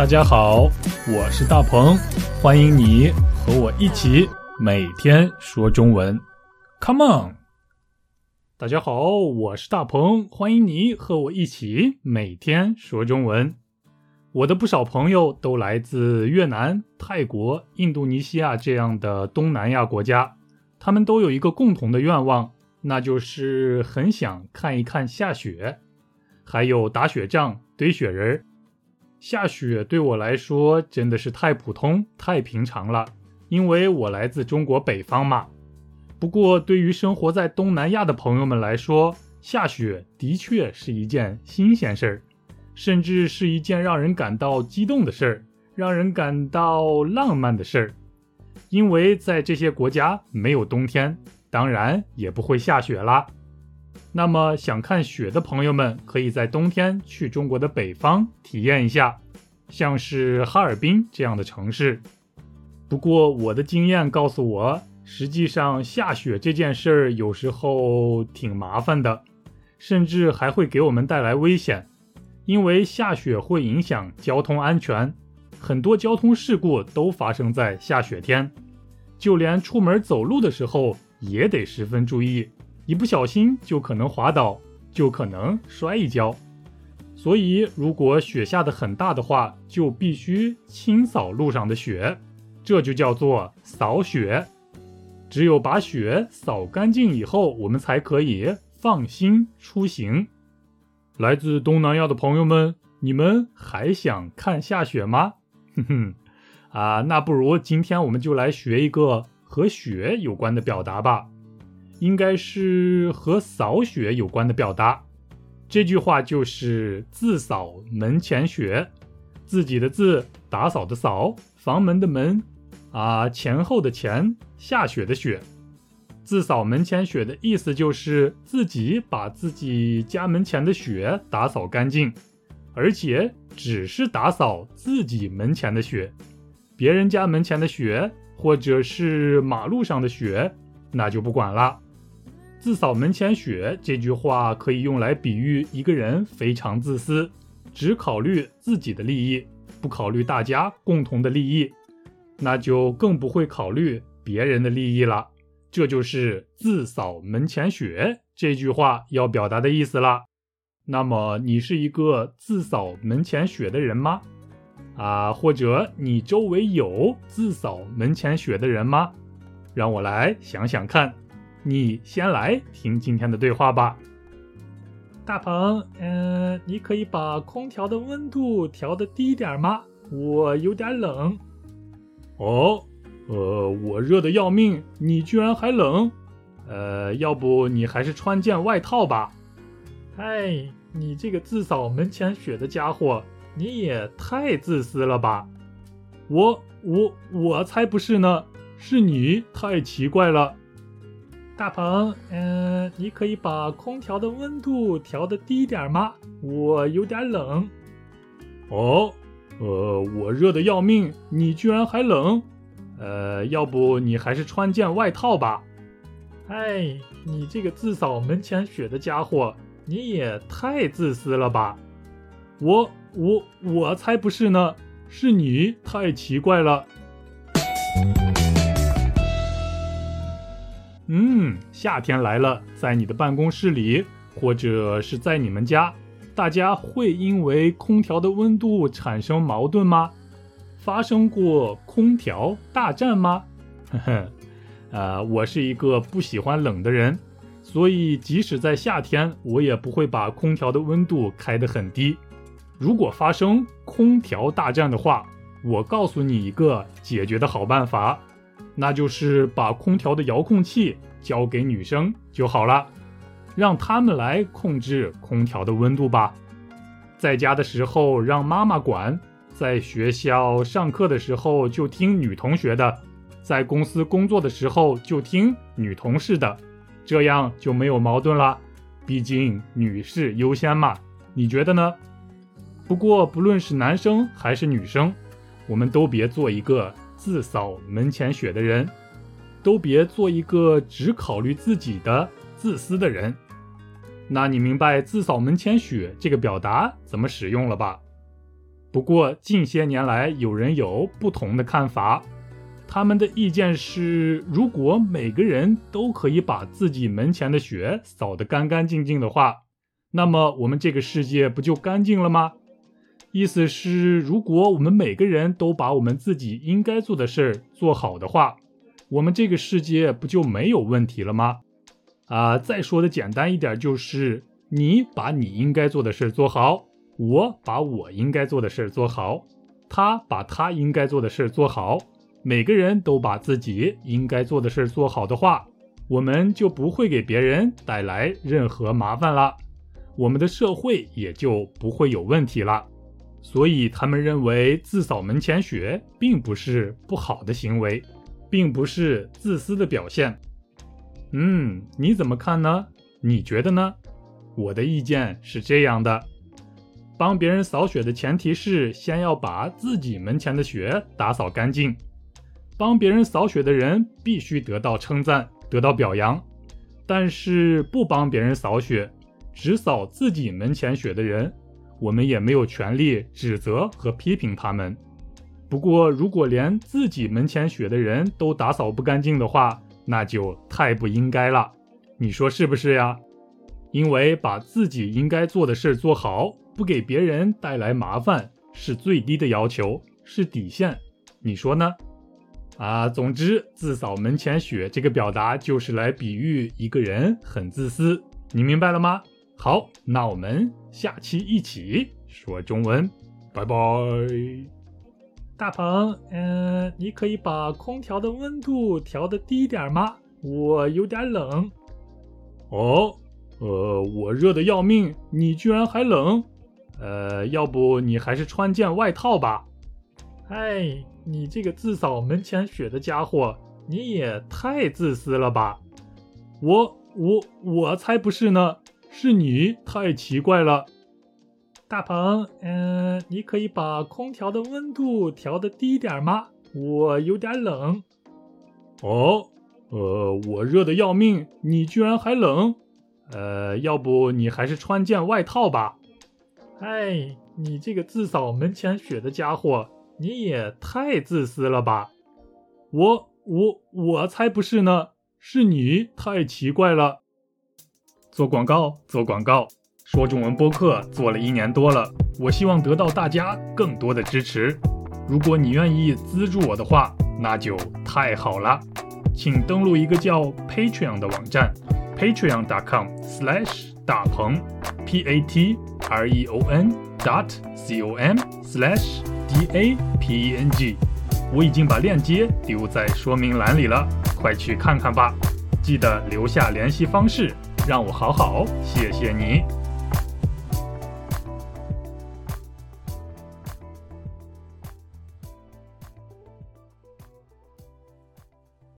大家好，我是大鹏，欢迎你和我一起每天说中文。Come on！大家好，我是大鹏，欢迎你和我一起每天说中文。我的不少朋友都来自越南、泰国、印度尼西亚这样的东南亚国家，他们都有一个共同的愿望，那就是很想看一看下雪，还有打雪仗、堆雪人儿。下雪对我来说真的是太普通、太平常了，因为我来自中国北方嘛。不过，对于生活在东南亚的朋友们来说，下雪的确是一件新鲜事儿，甚至是一件让人感到激动的事儿，让人感到浪漫的事儿。因为在这些国家没有冬天，当然也不会下雪啦。那么想看雪的朋友们，可以在冬天去中国的北方体验一下，像是哈尔滨这样的城市。不过我的经验告诉我，实际上下雪这件事儿有时候挺麻烦的，甚至还会给我们带来危险，因为下雪会影响交通安全，很多交通事故都发生在下雪天，就连出门走路的时候也得十分注意。一不小心就可能滑倒，就可能摔一跤。所以，如果雪下的很大的话，就必须清扫路上的雪，这就叫做扫雪。只有把雪扫干净以后，我们才可以放心出行。来自东南亚的朋友们，你们还想看下雪吗？哼哼，啊，那不如今天我们就来学一个和雪有关的表达吧。应该是和扫雪有关的表达，这句话就是“自扫门前雪”，自己的字，打扫的扫，房门的门，啊，前后的前，下雪的雪。自扫门前雪的意思就是自己把自己家门前的雪打扫干净，而且只是打扫自己门前的雪，别人家门前的雪或者是马路上的雪，那就不管了。自扫门前雪这句话可以用来比喻一个人非常自私，只考虑自己的利益，不考虑大家共同的利益，那就更不会考虑别人的利益了。这就是自扫门前雪这句话要表达的意思了。那么你是一个自扫门前雪的人吗？啊，或者你周围有自扫门前雪的人吗？让我来想想看。你先来听今天的对话吧，大鹏，嗯，你可以把空调的温度调的低点吗？我有点冷。哦，呃，我热的要命，你居然还冷？呃，要不你还是穿件外套吧。嗨，你这个自扫门前雪的家伙，你也太自私了吧？我我我才不是呢，是你太奇怪了。大鹏，嗯，你可以把空调的温度调的低点吗？我有点冷。哦，呃，我热的要命，你居然还冷？呃，要不你还是穿件外套吧。哎，你这个自扫门前雪的家伙，你也太自私了吧？我我我才不是呢，是你太奇怪了。嗯，夏天来了，在你的办公室里，或者是在你们家，大家会因为空调的温度产生矛盾吗？发生过空调大战吗？呵呵，呃，我是一个不喜欢冷的人，所以即使在夏天，我也不会把空调的温度开得很低。如果发生空调大战的话，我告诉你一个解决的好办法。那就是把空调的遥控器交给女生就好了，让他们来控制空调的温度吧。在家的时候让妈妈管，在学校上课的时候就听女同学的，在公司工作的时候就听女同事的，这样就没有矛盾了。毕竟女士优先嘛，你觉得呢？不过不论是男生还是女生，我们都别做一个。自扫门前雪的人，都别做一个只考虑自己的自私的人。那你明白“自扫门前雪”这个表达怎么使用了吧？不过近些年来，有人有不同的看法。他们的意见是：如果每个人都可以把自己门前的雪扫得干干净净的话，那么我们这个世界不就干净了吗？意思是，如果我们每个人都把我们自己应该做的事儿做好的话，我们这个世界不就没有问题了吗？啊，再说的简单一点，就是你把你应该做的事儿做好，我把我应该做的事儿做好，他把他应该做的事儿做好。每个人都把自己应该做的事做好的话，我们就不会给别人带来任何麻烦了，我们的社会也就不会有问题了。所以他们认为自扫门前雪并不是不好的行为，并不是自私的表现。嗯，你怎么看呢？你觉得呢？我的意见是这样的：帮别人扫雪的前提是先要把自己门前的雪打扫干净。帮别人扫雪的人必须得到称赞，得到表扬，但是不帮别人扫雪，只扫自己门前雪的人，我们也没有权利指责和批评他们。不过，如果连自己门前雪的人都打扫不干净的话，那就太不应该了。你说是不是呀？因为把自己应该做的事做好，不给别人带来麻烦，是最低的要求，是底线。你说呢？啊，总之，自扫门前雪这个表达就是来比喻一个人很自私，你明白了吗？好，那我们下期一起说中文，拜拜。大鹏，嗯，你可以把空调的温度调的低点吗？我有点冷。哦，呃，我热的要命，你居然还冷？呃，要不你还是穿件外套吧。哎。你这个自扫门前雪的家伙，你也太自私了吧！我我我才不是呢，是你太奇怪了。大鹏，嗯，你可以把空调的温度调的低点吗？我有点冷。哦，呃，我热的要命，你居然还冷？呃，要不你还是穿件外套吧。哎，你这个自扫门前雪的家伙！你也太自私了吧！我我我才不是呢，是你太奇怪了。做广告，做广告，说中文播客做了一年多了，我希望得到大家更多的支持。如果你愿意资助我的话，那就太好了。请登录一个叫 Patreon 的网站，patreon.com/slash 大鹏，p a t r e o n dot c o m slash D A P E N G，我已经把链接丢在说明栏里了，快去看看吧！记得留下联系方式，让我好好谢谢你。